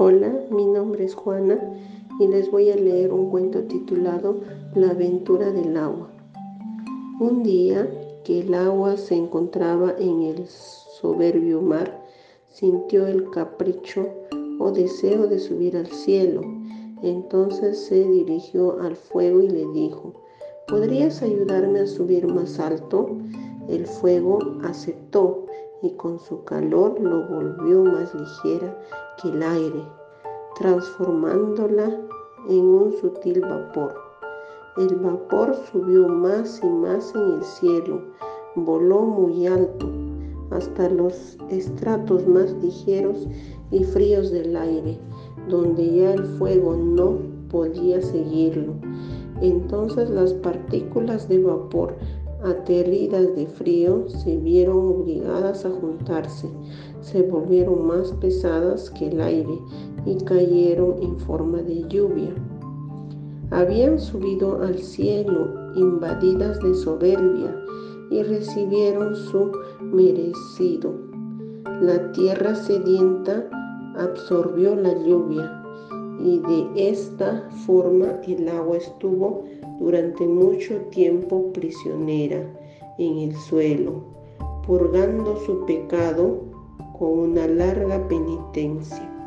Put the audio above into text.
Hola, mi nombre es Juana y les voy a leer un cuento titulado La aventura del agua. Un día que el agua se encontraba en el soberbio mar, sintió el capricho o deseo de subir al cielo. Entonces se dirigió al fuego y le dijo, ¿podrías ayudarme a subir más alto? El fuego aceptó y con su calor lo volvió más ligera que el aire, transformándola en un sutil vapor. El vapor subió más y más en el cielo, voló muy alto, hasta los estratos más ligeros y fríos del aire, donde ya el fuego no podía seguirlo. Entonces las partículas de vapor aterridas de frío, se vieron obligadas a juntarse, se volvieron más pesadas que el aire y cayeron en forma de lluvia. Habían subido al cielo invadidas de soberbia y recibieron su merecido. La tierra sedienta absorbió la lluvia y de esta forma el agua estuvo durante mucho tiempo prisionera en el suelo, purgando su pecado con una larga penitencia.